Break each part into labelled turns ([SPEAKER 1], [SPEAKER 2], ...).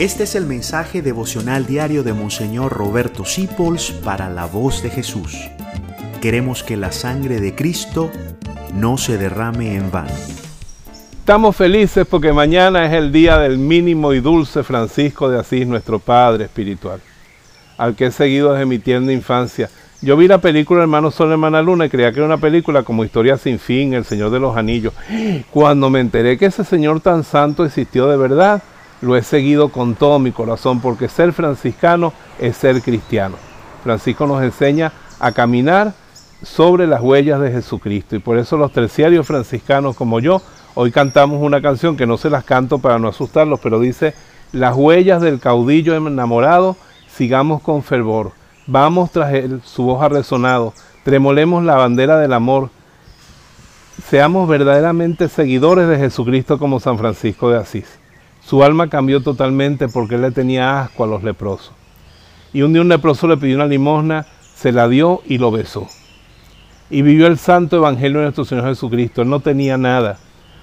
[SPEAKER 1] Este es el mensaje devocional diario de Monseñor Roberto Sipols para la voz de Jesús. Queremos que la sangre de Cristo no se derrame en vano.
[SPEAKER 2] Estamos felices porque mañana es el día del mínimo y dulce Francisco de Asís, nuestro Padre espiritual, al que he seguido desde mi tierna infancia. Yo vi la película Hermano Sol, Hermana Luna y creía que era una película como Historia sin fin, El Señor de los Anillos. Cuando me enteré que ese Señor tan santo existió de verdad, lo he seguido con todo mi corazón, porque ser franciscano es ser cristiano. Francisco nos enseña a caminar sobre las huellas de Jesucristo y por eso los terciarios franciscanos como yo, hoy cantamos una canción que no se las canto para no asustarlos, pero dice, las huellas del caudillo enamorado, sigamos con fervor, vamos tras él, su voz ha resonado, tremolemos la bandera del amor, seamos verdaderamente seguidores de Jesucristo como San Francisco de Asís. Su alma cambió totalmente porque él le tenía asco a los leprosos. Y un día un leproso le pidió una limosna, se la dio y lo besó. Y vivió el santo evangelio de nuestro Señor Jesucristo. Él no tenía nada,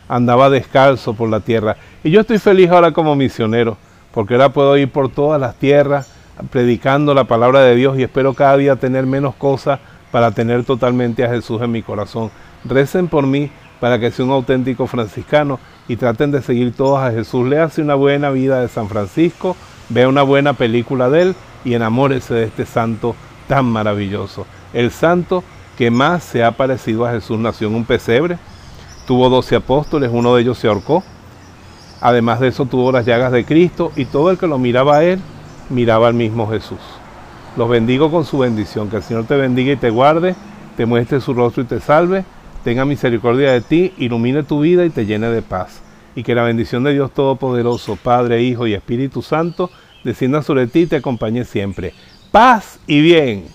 [SPEAKER 2] andaba descalzo por la tierra. Y yo estoy feliz ahora como misionero, porque ahora puedo ir por todas las tierras predicando la palabra de Dios y espero cada día tener menos cosas para tener totalmente a Jesús en mi corazón. Recen por mí para que sea un auténtico franciscano y traten de seguir todos a Jesús. Léase una buena vida de San Francisco, vea una buena película de él y enamórese de este santo tan maravilloso. El santo que más se ha parecido a Jesús nació en un pesebre, tuvo doce apóstoles, uno de ellos se ahorcó. Además de eso tuvo las llagas de Cristo y todo el que lo miraba a él miraba al mismo Jesús. Los bendigo con su bendición, que el Señor te bendiga y te guarde, te muestre su rostro y te salve tenga misericordia de ti, ilumine tu vida y te llene de paz. Y que la bendición de Dios Todopoderoso, Padre, Hijo y Espíritu Santo, descienda sobre ti y te acompañe siempre. Paz y bien.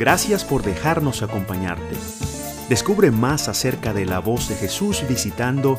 [SPEAKER 1] Gracias por dejarnos acompañarte. Descubre más acerca de la voz de Jesús visitando